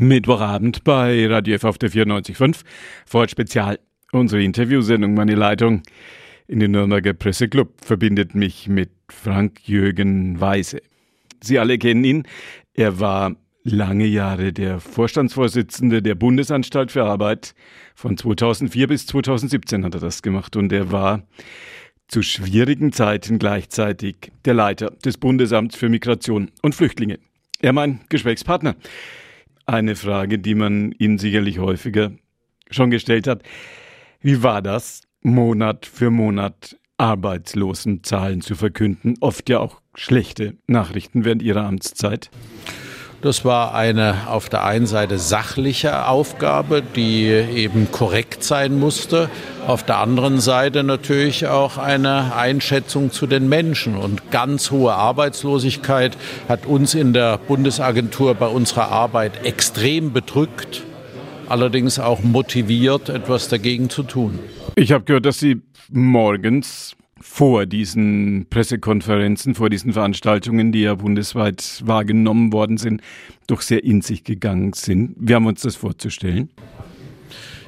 Mittwochabend bei Radio F auf der 94.5. Ford Spezial. Unsere Interviewsendung, meine Leitung in den Nürnberger Presseclub verbindet mich mit Frank-Jürgen Weise. Sie alle kennen ihn. Er war lange Jahre der Vorstandsvorsitzende der Bundesanstalt für Arbeit. Von 2004 bis 2017 hat er das gemacht und er war zu schwierigen Zeiten gleichzeitig der Leiter des Bundesamts für Migration und Flüchtlinge. Er mein Gesprächspartner. Eine Frage, die man Ihnen sicherlich häufiger schon gestellt hat. Wie war das, Monat für Monat Arbeitslosenzahlen zu verkünden? Oft ja auch schlechte Nachrichten während Ihrer Amtszeit. Das war eine auf der einen Seite sachliche Aufgabe, die eben korrekt sein musste. Auf der anderen Seite natürlich auch eine Einschätzung zu den Menschen. Und ganz hohe Arbeitslosigkeit hat uns in der Bundesagentur bei unserer Arbeit extrem bedrückt, allerdings auch motiviert, etwas dagegen zu tun. Ich habe gehört, dass Sie morgens vor diesen Pressekonferenzen, vor diesen Veranstaltungen, die ja bundesweit wahrgenommen worden sind, doch sehr in sich gegangen sind. Wir haben uns das vorzustellen.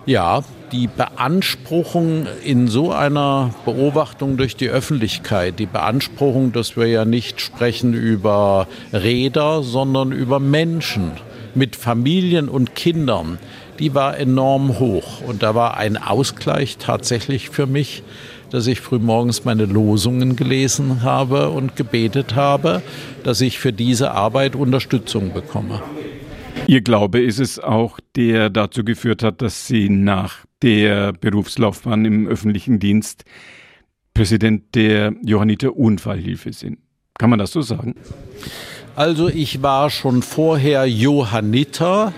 Ja, die Beanspruchung in so einer Beobachtung durch die Öffentlichkeit, die Beanspruchung, dass wir ja nicht sprechen über Räder, sondern über Menschen mit Familien und Kindern, die war enorm hoch. Und da war ein Ausgleich tatsächlich für mich, dass ich frühmorgens meine Losungen gelesen habe und gebetet habe, dass ich für diese Arbeit Unterstützung bekomme. Ihr Glaube ist es auch, der dazu geführt hat, dass Sie nach der Berufslaufbahn im öffentlichen Dienst Präsident der Johanniter Unfallhilfe sind. Kann man das so sagen? Also ich war schon vorher Johanniter,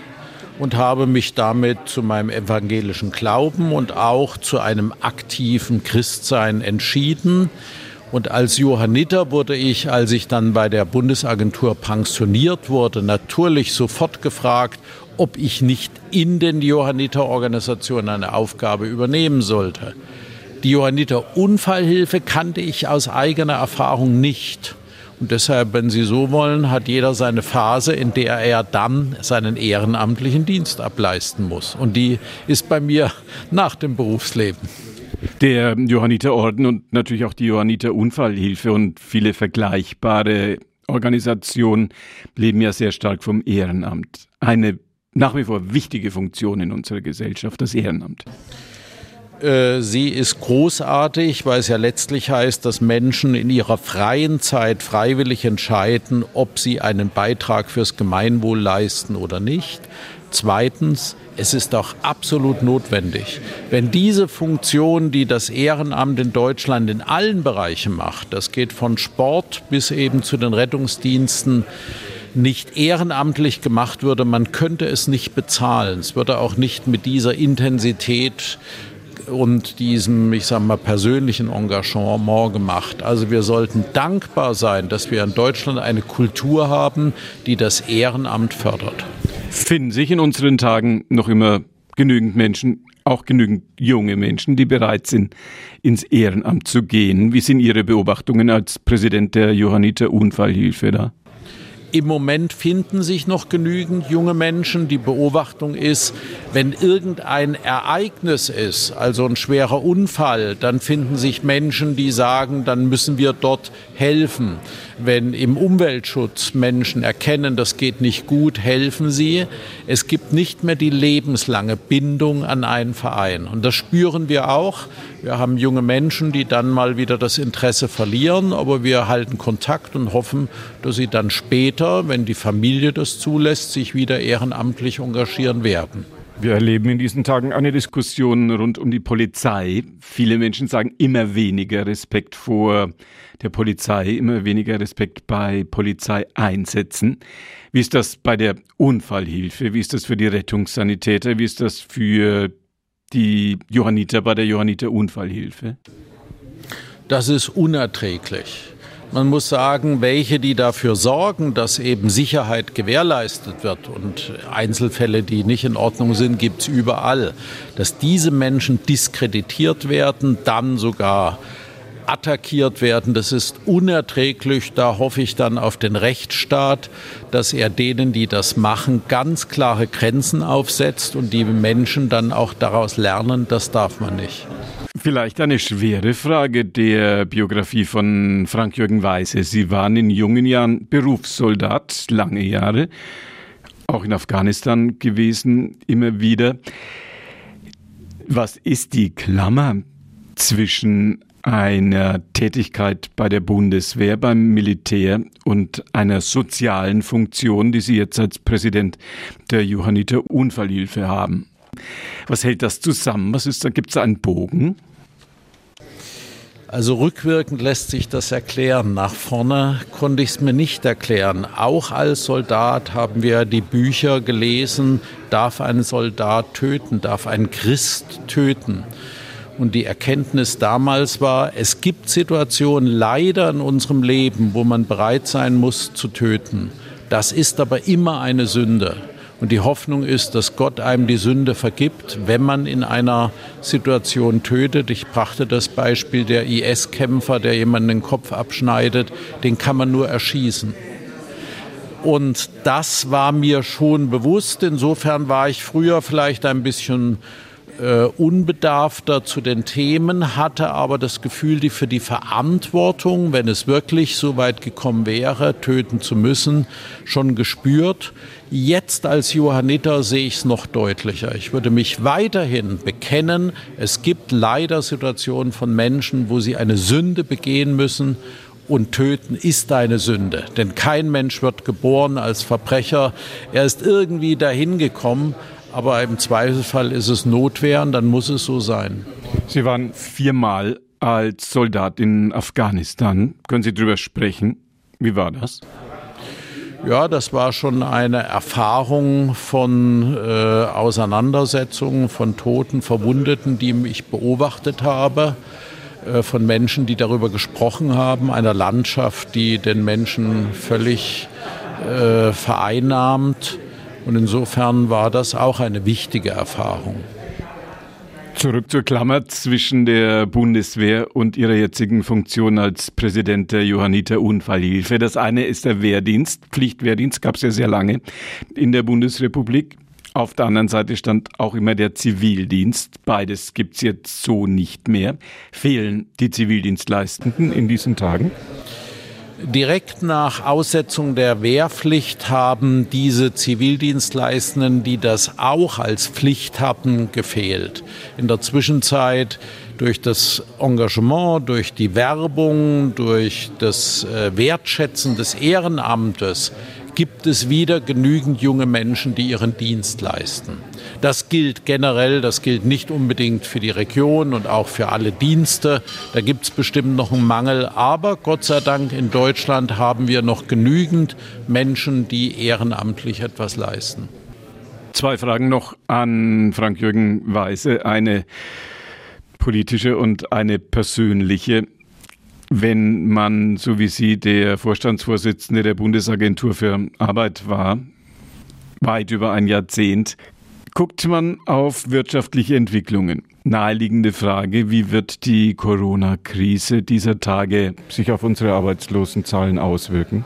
und habe mich damit zu meinem evangelischen Glauben und auch zu einem aktiven Christsein entschieden. Und als Johanniter wurde ich, als ich dann bei der Bundesagentur pensioniert wurde, natürlich sofort gefragt, ob ich nicht in den Johanniter-Organisationen eine Aufgabe übernehmen sollte. Die Johanniter Unfallhilfe kannte ich aus eigener Erfahrung nicht. Und deshalb, wenn Sie so wollen, hat jeder seine Phase, in der er dann seinen ehrenamtlichen Dienst ableisten muss. Und die ist bei mir nach dem Berufsleben. Der Johanniterorden und natürlich auch die Johanniter Unfallhilfe und viele vergleichbare Organisationen leben ja sehr stark vom Ehrenamt. Eine nach wie vor wichtige Funktion in unserer Gesellschaft, das Ehrenamt. Äh, sie ist großartig, weil es ja letztlich heißt, dass Menschen in ihrer freien Zeit freiwillig entscheiden, ob sie einen Beitrag fürs Gemeinwohl leisten oder nicht. Zweitens, es ist auch absolut notwendig, wenn diese Funktion, die das Ehrenamt in Deutschland in allen Bereichen macht, das geht von Sport bis eben zu den Rettungsdiensten, nicht ehrenamtlich gemacht würde, man könnte es nicht bezahlen. Es würde auch nicht mit dieser Intensität und diesem, ich sage mal, persönlichen Engagement gemacht. Also wir sollten dankbar sein, dass wir in Deutschland eine Kultur haben, die das Ehrenamt fördert. Finden sich in unseren Tagen noch immer genügend Menschen, auch genügend junge Menschen, die bereit sind, ins Ehrenamt zu gehen. Wie sind Ihre Beobachtungen als Präsident der Johanniter Unfallhilfe da? Im Moment finden sich noch genügend junge Menschen. Die Beobachtung ist, wenn irgendein Ereignis ist, also ein schwerer Unfall, dann finden sich Menschen, die sagen, dann müssen wir dort helfen. Wenn im Umweltschutz Menschen erkennen, das geht nicht gut, helfen sie. Es gibt nicht mehr die lebenslange Bindung an einen Verein. Und das spüren wir auch. Wir haben junge Menschen, die dann mal wieder das Interesse verlieren, aber wir halten Kontakt und hoffen, dass sie dann später, wenn die Familie das zulässt, sich wieder ehrenamtlich engagieren werden. Wir erleben in diesen Tagen eine Diskussion rund um die Polizei. Viele Menschen sagen immer weniger Respekt vor der Polizei, immer weniger Respekt bei Polizeieinsätzen. Wie ist das bei der Unfallhilfe? Wie ist das für die Rettungssanitäter? Wie ist das für die Johanniter bei der Johanniter Unfallhilfe? Das ist unerträglich. Man muss sagen, welche, die dafür sorgen, dass eben Sicherheit gewährleistet wird und Einzelfälle, die nicht in Ordnung sind, gibt es überall. Dass diese Menschen diskreditiert werden, dann sogar attackiert werden. Das ist unerträglich. Da hoffe ich dann auf den Rechtsstaat, dass er denen, die das machen, ganz klare Grenzen aufsetzt und die Menschen dann auch daraus lernen, das darf man nicht. Vielleicht eine schwere Frage der Biografie von Frank-Jürgen Weise. Sie waren in jungen Jahren Berufssoldat, lange Jahre, auch in Afghanistan gewesen, immer wieder. Was ist die Klammer zwischen einer Tätigkeit bei der Bundeswehr, beim Militär und einer sozialen Funktion, die Sie jetzt als Präsident der Johanniter Unfallhilfe haben. Was hält das zusammen? Was ist da? Gibt es einen Bogen? Also rückwirkend lässt sich das erklären. Nach vorne konnte ich es mir nicht erklären. Auch als Soldat haben wir die Bücher gelesen, darf ein Soldat töten, darf ein Christ töten. Und die Erkenntnis damals war, es gibt Situationen leider in unserem Leben, wo man bereit sein muss zu töten. Das ist aber immer eine Sünde. Und die Hoffnung ist, dass Gott einem die Sünde vergibt, wenn man in einer Situation tötet. Ich brachte das Beispiel der IS-Kämpfer, der jemanden den Kopf abschneidet, den kann man nur erschießen. Und das war mir schon bewusst. Insofern war ich früher vielleicht ein bisschen äh, unbedarfter zu den Themen, hatte aber das Gefühl, die für die Verantwortung, wenn es wirklich so weit gekommen wäre, töten zu müssen, schon gespürt. Jetzt als Johanniter sehe ich es noch deutlicher. Ich würde mich weiterhin bekennen, es gibt leider Situationen von Menschen, wo sie eine Sünde begehen müssen und töten ist eine Sünde. Denn kein Mensch wird geboren als Verbrecher. Er ist irgendwie dahin gekommen, aber im Zweifelsfall ist es Notwehr und dann muss es so sein. Sie waren viermal als Soldat in Afghanistan. Können Sie darüber sprechen? Wie war das? Ja, das war schon eine Erfahrung von äh, Auseinandersetzungen, von Toten, Verwundeten, die ich beobachtet habe, äh, von Menschen, die darüber gesprochen haben, einer Landschaft, die den Menschen völlig äh, vereinnahmt und insofern war das auch eine wichtige Erfahrung. Zurück zur Klammer zwischen der Bundeswehr und ihrer jetzigen Funktion als Präsident der Johanniter Unfallhilfe. Das eine ist der Wehrdienst. Pflichtwehrdienst gab es ja sehr lange in der Bundesrepublik. Auf der anderen Seite stand auch immer der Zivildienst. Beides gibt es jetzt so nicht mehr. Fehlen die Zivildienstleistenden in diesen Tagen? Direkt nach Aussetzung der Wehrpflicht haben diese Zivildienstleistenden, die das auch als Pflicht hatten, gefehlt. In der Zwischenzeit durch das Engagement, durch die Werbung, durch das äh, Wertschätzen des Ehrenamtes gibt es wieder genügend junge Menschen, die ihren Dienst leisten. Das gilt generell, das gilt nicht unbedingt für die Region und auch für alle Dienste. Da gibt es bestimmt noch einen Mangel. Aber Gott sei Dank in Deutschland haben wir noch genügend Menschen, die ehrenamtlich etwas leisten. Zwei Fragen noch an Frank-Jürgen Weise. Eine politische und eine persönliche wenn man, so wie Sie, der Vorstandsvorsitzende der Bundesagentur für Arbeit war, weit über ein Jahrzehnt, guckt man auf wirtschaftliche Entwicklungen. Naheliegende Frage, wie wird die Corona-Krise dieser Tage sich auf unsere Arbeitslosenzahlen auswirken?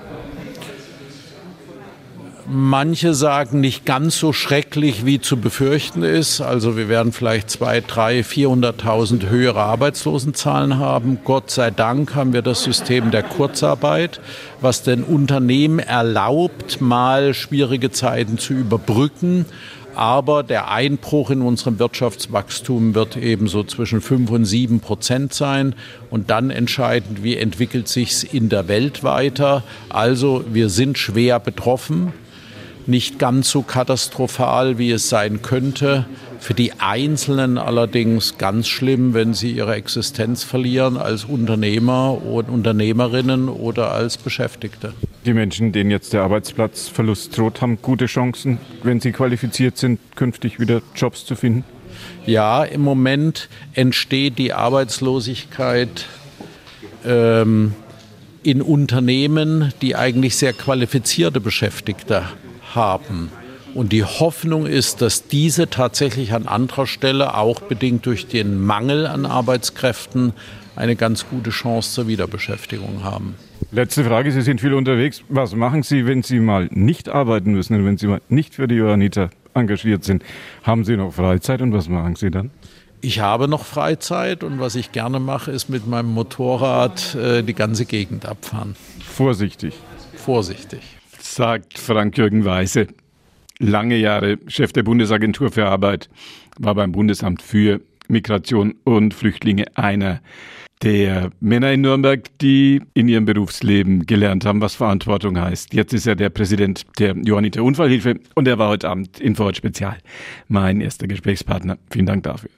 Manche sagen nicht ganz so schrecklich, wie zu befürchten ist. Also wir werden vielleicht zwei, drei, 400.000 höhere Arbeitslosenzahlen haben. Gott sei Dank haben wir das System der Kurzarbeit, was den Unternehmen erlaubt, mal schwierige Zeiten zu überbrücken. Aber der Einbruch in unserem Wirtschaftswachstum wird eben so zwischen fünf und sieben Prozent sein. Und dann entscheidend, wie entwickelt sich's in der Welt weiter. Also wir sind schwer betroffen nicht ganz so katastrophal, wie es sein könnte. Für die Einzelnen allerdings ganz schlimm, wenn sie ihre Existenz verlieren als Unternehmer und Unternehmerinnen oder als Beschäftigte. Die Menschen, denen jetzt der Arbeitsplatzverlust droht, haben gute Chancen, wenn sie qualifiziert sind, künftig wieder Jobs zu finden? Ja, im Moment entsteht die Arbeitslosigkeit ähm, in Unternehmen, die eigentlich sehr qualifizierte Beschäftigte haben. Und die Hoffnung ist, dass diese tatsächlich an anderer Stelle, auch bedingt durch den Mangel an Arbeitskräften, eine ganz gute Chance zur Wiederbeschäftigung haben. Letzte Frage, Sie sind viel unterwegs. Was machen Sie, wenn Sie mal nicht arbeiten müssen, wenn Sie mal nicht für die Johanniter engagiert sind? Haben Sie noch Freizeit und was machen Sie dann? Ich habe noch Freizeit und was ich gerne mache, ist mit meinem Motorrad äh, die ganze Gegend abfahren. Vorsichtig. Vorsichtig. Sagt Frank-Jürgen Weise. Lange Jahre Chef der Bundesagentur für Arbeit, war beim Bundesamt für Migration und Flüchtlinge einer der Männer in Nürnberg, die in ihrem Berufsleben gelernt haben, was Verantwortung heißt. Jetzt ist er der Präsident der Johanniter Unfallhilfe und er war heute Abend in Vorort Spezial mein erster Gesprächspartner. Vielen Dank dafür.